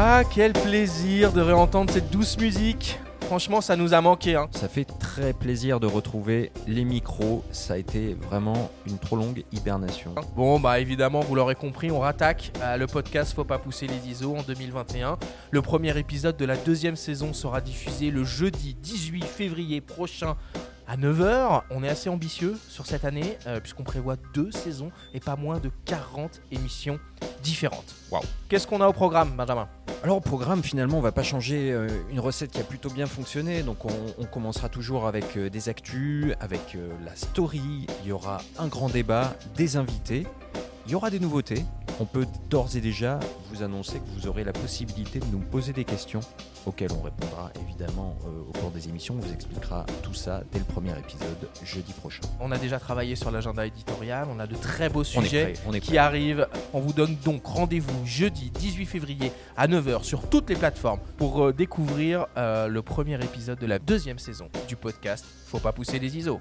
Ah, quel plaisir de réentendre cette douce musique. Franchement, ça nous a manqué. Hein. Ça fait très plaisir de retrouver les micros. Ça a été vraiment une trop longue hibernation. Bon, bah évidemment, vous l'aurez compris, on rattaque le podcast Faut pas pousser les ISO en 2021. Le premier épisode de la deuxième saison sera diffusé le jeudi 18 février prochain à 9h. On est assez ambitieux sur cette année, euh, puisqu'on prévoit deux saisons et pas moins de 40 émissions différentes. Waouh Qu'est-ce qu'on a au programme, Benjamin? Alors au programme, finalement, on va pas changer euh, une recette qui a plutôt bien fonctionné. Donc on, on commencera toujours avec euh, des actus, avec euh, la story. Il y aura un grand débat, des invités. Il y aura des nouveautés. On peut d'ores et déjà vous annoncer que vous aurez la possibilité de nous poser des questions auxquelles on répondra évidemment euh, au cours des émissions. On vous expliquera tout ça dès le premier épisode jeudi prochain. On a déjà travaillé sur l'agenda éditorial, on a de très beaux On sujets prêt, on est qui prêt. arrivent. On vous donne donc rendez-vous jeudi 18 février à 9h sur toutes les plateformes pour euh, découvrir euh, le premier épisode de la deuxième saison du podcast Faut pas pousser les ISO.